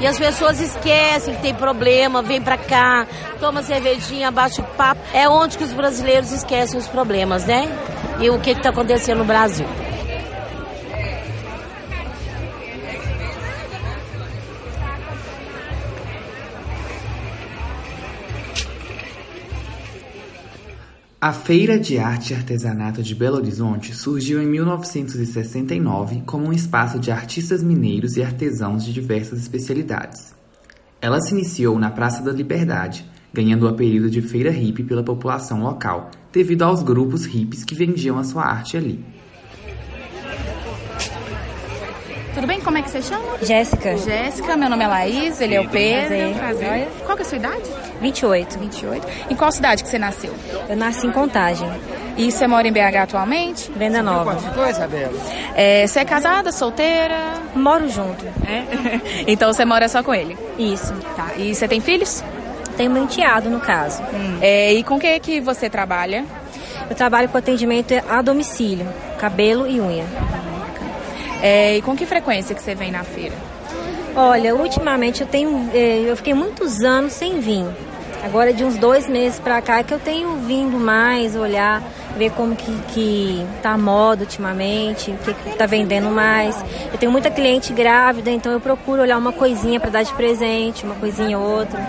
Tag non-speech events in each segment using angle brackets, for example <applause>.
E as pessoas esquecem que tem problema, vem pra cá, toma cervejinha, bate papo. É onde que os brasileiros esquecem os problemas, né? E o que está acontecendo no Brasil. A Feira de Arte e Artesanato de Belo Horizonte surgiu em 1969 como um espaço de artistas mineiros e artesãos de diversas especialidades. Ela se iniciou na Praça da Liberdade, ganhando o apelido de Feira Hippie pela população local, devido aos grupos hippies que vendiam a sua arte ali. Tudo bem? Como é que você chama? Jéssica. Jéssica, meu nome é Laís, ele é o Pedro. Prazer. Prazer. Qual que é a sua idade? 28. 28. Em qual cidade que você nasceu? Eu nasci em Contagem. E você mora em BH atualmente? Venda Nova. coisa, Bela? É, você é casada, solteira? Moro junto. É? <laughs> então você mora só com ele? Isso. Tá. E você tem filhos? Tenho um enteado, no caso. É, e com que que você trabalha? Eu trabalho com atendimento a domicílio, cabelo e unha. É, e com que frequência que você vem na feira? Olha, ultimamente eu tenho, eh, eu fiquei muitos anos sem vir. Agora de uns dois meses pra cá é que eu tenho vindo mais, olhar, ver como que, que tá a moda ultimamente, o que, que tá vendendo mais. Eu tenho muita cliente grávida, então eu procuro olhar uma coisinha para dar de presente, uma coisinha ou outra.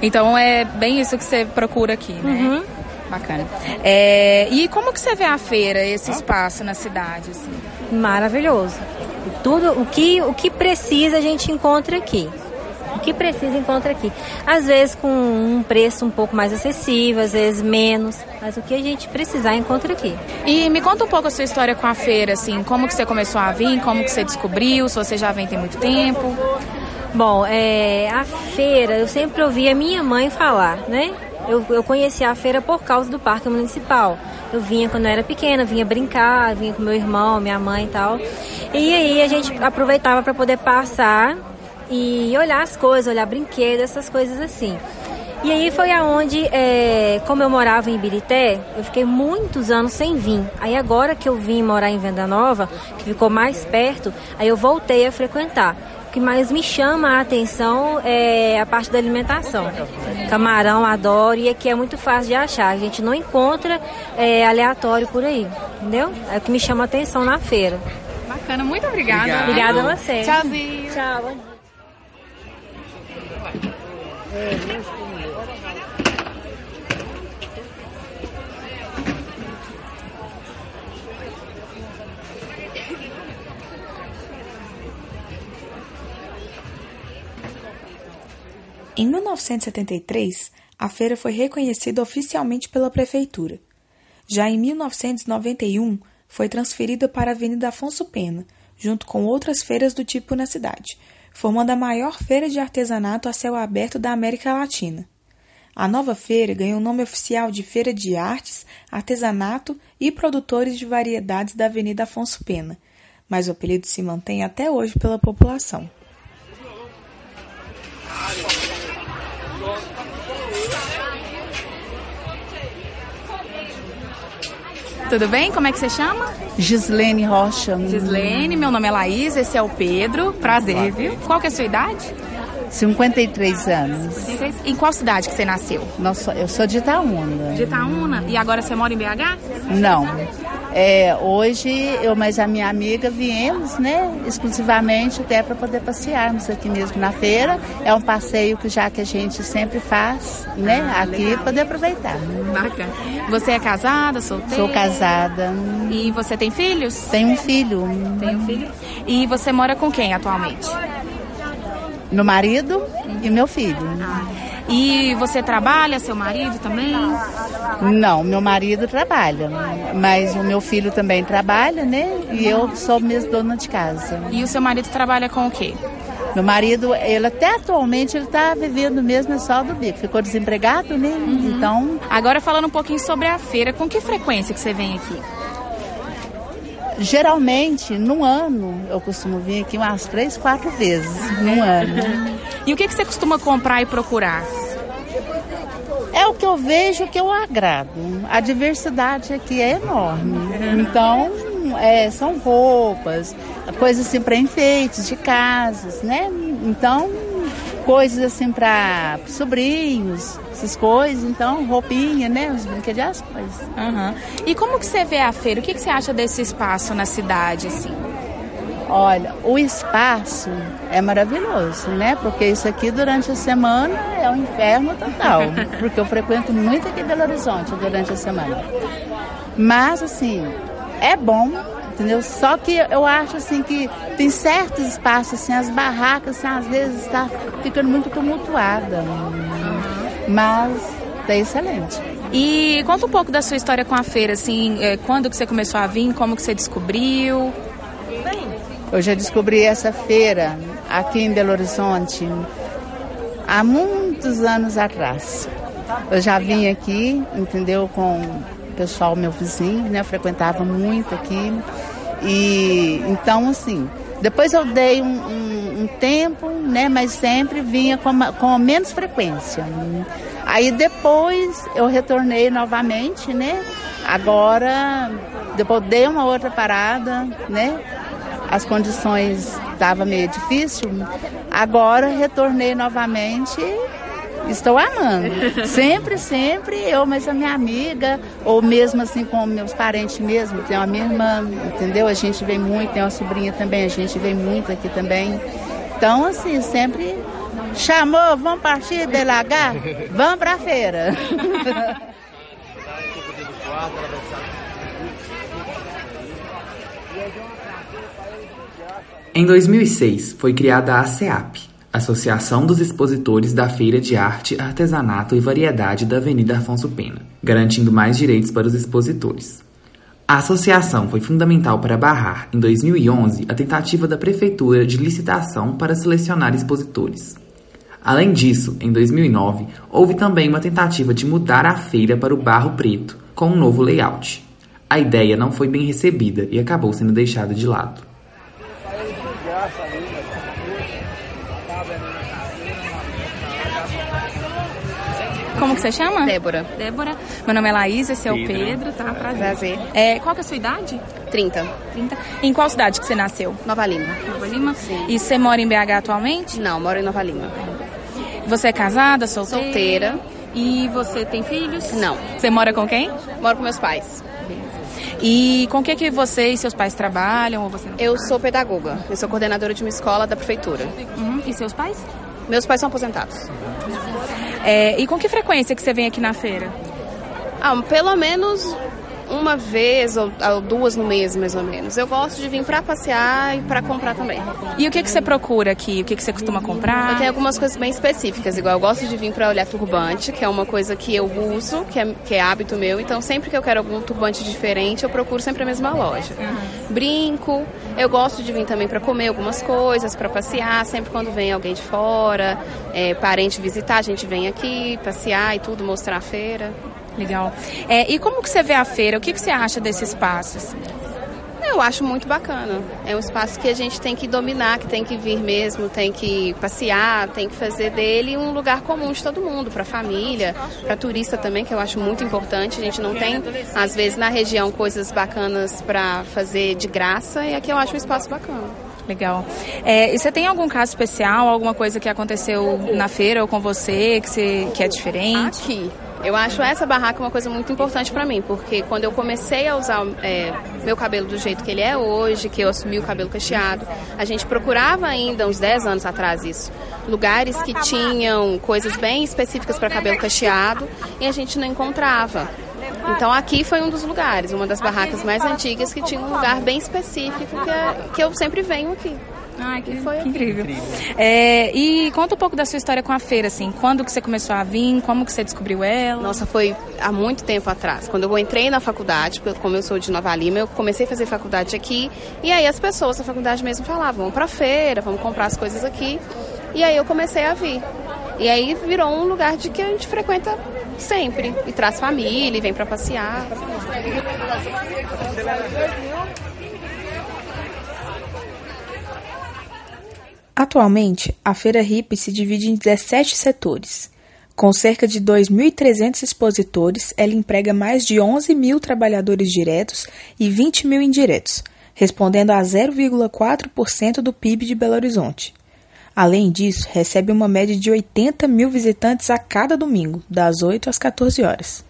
Então é bem isso que você procura aqui, né? Uhum. Bacana. É, e como que você vê a feira, esse espaço na cidade? Assim? Maravilhoso. Tudo o que o que precisa a gente encontra aqui. O que precisa encontra aqui. Às vezes com um preço um pouco mais acessível, às vezes menos, mas o que a gente precisar encontra aqui. E me conta um pouco a sua história com a feira, assim, como que você começou a vir, como que você descobriu, se você já vem tem muito tempo. Bom, é, a feira, eu sempre ouvi a minha mãe falar, né? Eu, eu conheci a feira por causa do parque municipal. Eu vinha quando eu era pequena, vinha brincar, vinha com meu irmão, minha mãe e tal. E aí a gente aproveitava para poder passar e olhar as coisas, olhar brinquedos, essas coisas assim. E aí foi aonde, é, como eu morava em Ibirité, eu fiquei muitos anos sem vir. Aí agora que eu vim morar em Venda Nova, que ficou mais perto, aí eu voltei a frequentar. O que mais me chama a atenção é a parte da alimentação. Camarão, adoro, e aqui é muito fácil de achar. A gente não encontra é, aleatório por aí, entendeu? É o que me chama a atenção na feira. Bacana, muito obrigada. Obrigado. Obrigada a você. Tchauzinho. Tchau. Em 1973, a feira foi reconhecida oficialmente pela prefeitura. Já em 1991, foi transferida para a Avenida Afonso Pena, junto com outras feiras do tipo na cidade, formando a maior feira de artesanato a céu aberto da América Latina. A nova feira ganhou o nome oficial de Feira de Artes, Artesanato e Produtores de Variedades da Avenida Afonso Pena, mas o apelido se mantém até hoje pela população. Tudo bem? Como é que você chama? Gislene Rocha. Gislene, meu nome é Laís, esse é o Pedro. Prazer, viu? Qual que é a sua idade? 53 anos. Em qual cidade que você nasceu? Nossa, eu sou de Itaúna. De Itaúna. E agora você mora em BH? Não. É, hoje eu mais a minha amiga viemos, né, exclusivamente até para poder passearmos aqui mesmo na feira. É um passeio que já que a gente sempre faz, né, Ah, aqui legal. poder aproveitar. Bacana. Você é casada, solteira? Sou casada. E você tem filhos? Tenho um filho. Tem um filho? E você mora com quem atualmente? Meu marido e meu filho. E você trabalha, seu marido também? Não, meu marido trabalha, mas o meu filho também trabalha, né? E eu sou mesmo dona de casa. E o seu marido trabalha com o quê? Meu marido, ele até atualmente, ele está vivendo mesmo só do bico. Ficou desempregado, né? Uhum. Então... Agora falando um pouquinho sobre a feira, com que frequência que você vem aqui? Geralmente, no ano, eu costumo vir aqui umas três, quatro vezes no <laughs> ano. E o que, que você costuma comprar e procurar? É o que eu vejo que eu agrado. A diversidade aqui é enorme. Então, é, são roupas, coisas assim para enfeites de casas, né? Então, coisas assim para sobrinhos, essas coisas, então, roupinha, né? Os brinquedos, as coisas. Uhum. E como que você vê a feira? O que, que você acha desse espaço na cidade, assim? Olha, o espaço é maravilhoso, né? Porque isso aqui durante a semana é um inferno total. <laughs> porque eu frequento muito aqui em Belo Horizonte durante a semana. Mas, assim, é bom, entendeu? Só que eu acho assim que tem certos espaços, assim, as barracas, assim, às vezes está ficando muito tumultuada. Mas tá excelente. E conta um pouco da sua história com a feira, assim, é, quando que você começou a vir, como que você descobriu? Eu já descobri essa feira aqui em Belo Horizonte há muitos anos atrás. Eu já vim aqui, entendeu, com o pessoal meu vizinho, né, eu frequentava muito aqui. E então assim, depois eu dei um, um, um tempo, né, mas sempre vinha com, com menos frequência. Aí depois eu retornei novamente, né? Agora, depois dei uma outra parada, né? As condições estavam meio difícil. Agora retornei novamente estou amando. <laughs> Sempre, sempre eu, mas a minha amiga, ou mesmo assim com meus parentes mesmo, tem uma minha irmã, entendeu? A gente vem muito, tem uma sobrinha também, a gente vem muito aqui também. Então, assim, sempre Chamou, vamos partir de Lagar? Vamos para a feira. <laughs> <laughs> Em 2006, foi criada a ASEAP, Associação dos Expositores da Feira de Arte, Artesanato e Variedade da Avenida Afonso Pena, garantindo mais direitos para os expositores. A associação foi fundamental para barrar, em 2011, a tentativa da Prefeitura de licitação para selecionar expositores. Além disso, em 2009, houve também uma tentativa de mudar a feira para o barro preto, com um novo layout. A ideia não foi bem recebida e acabou sendo deixada de lado. Como que você chama? Débora. Débora. Meu nome é Laís, esse é o Pedro, tá? Prazer. Prazer. É, qual que é a sua idade? 30. 30. Em qual cidade que você nasceu? Nova Lima. Nova Lima? Sim. E você mora em BH atualmente? Não, moro em Nova Lima. Você é casada, solteira? Solteira. E você tem filhos? Não. Você mora com quem? Moro com meus pais. E com o que, que você e seus pais trabalham? Ou você eu sou pedagoga. Eu sou coordenadora de uma escola da prefeitura. Uhum. E seus pais? Meus pais são aposentados. É, e com que frequência que você vem aqui na feira? Ah, pelo menos uma vez ou, ou, duas no mês, mais ou menos. Eu gosto de vir para passear e para comprar também. E o que, que você procura aqui? O que, que você costuma comprar? Eu tenho algumas coisas bem específicas, igual eu gosto de vir para olhar turbante, que é uma coisa que eu uso, que é, que é hábito meu. Então, sempre que eu quero algum turbante diferente, eu procuro sempre a mesma loja. Uhum. Brinco, eu gosto de vir também para comer algumas coisas, para passear. Sempre quando vem alguém de fora, é, parente visitar, a gente vem aqui passear e tudo, mostrar a feira. Legal. É, e como que você vê a feira? O que, que você acha desse espaço? Assim? Eu acho muito bacana. É um espaço que a gente tem que dominar, que tem que vir mesmo, tem que passear, tem que fazer dele um lugar comum de todo mundo, para família, para turista também, que eu acho muito importante. A gente não tem, às vezes, na região coisas bacanas para fazer de graça e aqui eu acho um espaço bacana. Legal. É, e você tem algum caso especial, alguma coisa que aconteceu na feira ou com você que, você, que é diferente? Aqui. Eu acho essa barraca uma coisa muito importante para mim, porque quando eu comecei a usar é, meu cabelo do jeito que ele é hoje, que eu assumi o cabelo cacheado, a gente procurava ainda, uns 10 anos atrás isso, lugares que tinham coisas bem específicas para cabelo cacheado e a gente não encontrava. Então aqui foi um dos lugares, uma das barracas mais antigas que tinha um lugar bem específico que, é, que eu sempre venho aqui. Ai, que, foi que incrível. incrível. É, e conta um pouco da sua história com a feira, assim. Quando que você começou a vir? Como que você descobriu ela? Nossa, foi há muito tempo atrás. Quando eu entrei na faculdade, como eu sou de Nova Lima, eu comecei a fazer faculdade aqui. E aí as pessoas da faculdade mesmo falavam, vamos pra feira, vamos comprar as coisas aqui. E aí eu comecei a vir. E aí virou um lugar de que a gente frequenta sempre. E traz família, e vem para passear. Atualmente, a Feira Hip se divide em 17 setores. Com cerca de 2.300 expositores, ela emprega mais de 11 mil trabalhadores diretos e 20 mil indiretos, respondendo a 0,4% do PIB de Belo Horizonte. Além disso, recebe uma média de 80 mil visitantes a cada domingo, das 8 às 14 horas.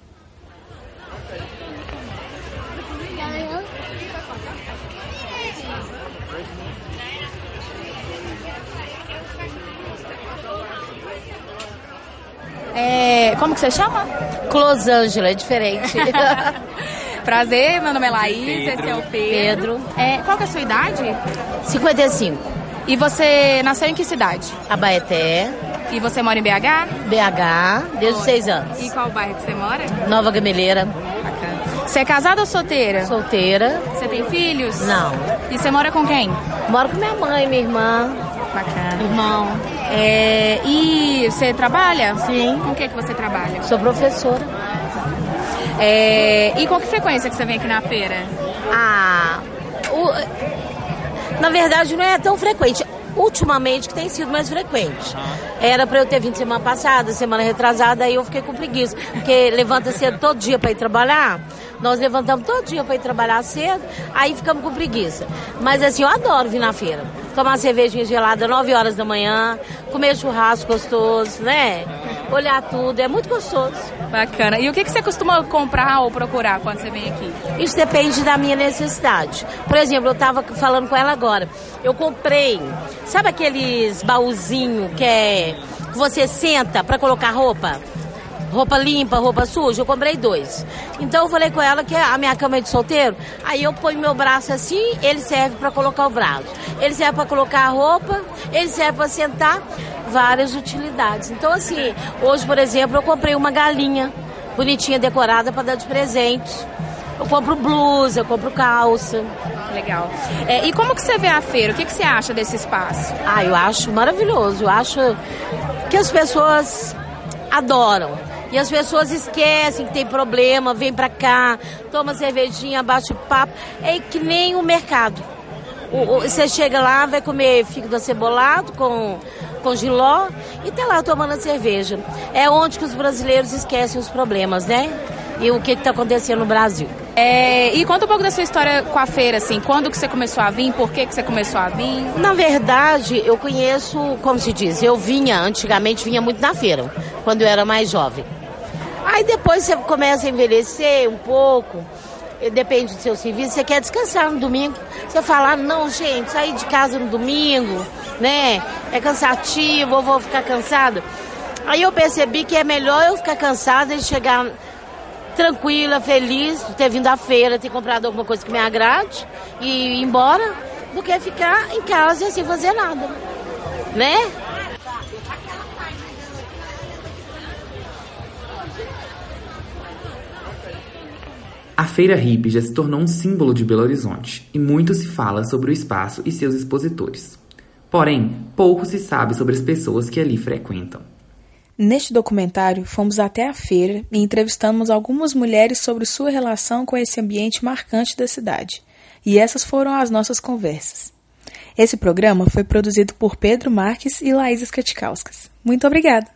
É, como que você chama? Closângela, é diferente. <laughs> Prazer, meu nome é Laís, Pedro. esse é o Pedro. Pedro. É, qual que é a sua idade? 55. E você nasceu em que cidade? Abaeté. E você mora em BH? BH, desde os seis anos. E qual bairro que você mora? Nova Gameleira. Bacana. Você é casada ou solteira? Solteira. Você tem filhos? Não. E você mora com quem? Moro com minha mãe, minha irmã. Bacana. Irmão. É, e você trabalha? Sim. Com o que, que você trabalha? Sou professora. É, e com que frequência que você vem aqui na feira? Ah, o, na verdade não é tão frequente. Ultimamente que tem sido mais frequente. Era para eu ter vindo semana passada, semana retrasada, aí eu fiquei com preguiça. Porque levanta cedo todo dia para ir trabalhar. Nós levantamos todo dia para ir trabalhar cedo, aí ficamos com preguiça. Mas assim, eu adoro vir na feira. Tomar cervejinha gelada 9 horas da manhã, comer churrasco gostoso, né? Olhar tudo, é muito gostoso. Bacana. E o que, que você costuma comprar ou procurar quando você vem aqui? Isso depende da minha necessidade. Por exemplo, eu estava falando com ela agora. Eu comprei, sabe aqueles baúzinho que é que você senta para colocar roupa? Roupa limpa, roupa suja, eu comprei dois. Então eu falei com ela que a minha cama é de solteiro, aí eu ponho meu braço assim, ele serve para colocar o braço. Ele serve para colocar a roupa, ele serve para sentar, várias utilidades. Então assim, hoje, por exemplo, eu comprei uma galinha bonitinha decorada para dar de presente. Eu compro blusa, eu compro calça. Legal. É, e como que você vê a feira? O que, que você acha desse espaço? Ah, eu acho maravilhoso. Eu acho que as pessoas adoram. E as pessoas esquecem que tem problema, vem pra cá, toma cervejinha, bate papo. É que nem o mercado. O, o, você chega lá, vai comer fígado acebolado com, com giló e tá lá tomando cerveja. É onde que os brasileiros esquecem os problemas, né? E o que está acontecendo no Brasil. É, e conta um pouco da sua história com a feira, assim. Quando que você começou a vir? Por que, que você começou a vir? Na verdade, eu conheço, como se diz, eu vinha, antigamente vinha muito na feira, quando eu era mais jovem. Aí depois você começa a envelhecer um pouco, depende do seu serviço, você quer descansar no domingo. Você fala, ah, não, gente, sair de casa no domingo, né? É cansativo, eu vou ficar cansada. Aí eu percebi que é melhor eu ficar cansada e chegar tranquila, feliz, ter vindo à feira, ter comprado alguma coisa que me agrade e ir embora, do que ficar em casa sem fazer nada, né? A Feira Hip já se tornou um símbolo de Belo Horizonte e muito se fala sobre o espaço e seus expositores. Porém, pouco se sabe sobre as pessoas que ali frequentam. Neste documentário, fomos até a feira e entrevistamos algumas mulheres sobre sua relação com esse ambiente marcante da cidade. E essas foram as nossas conversas. Esse programa foi produzido por Pedro Marques e Laís Skatikauskas. Muito obrigada!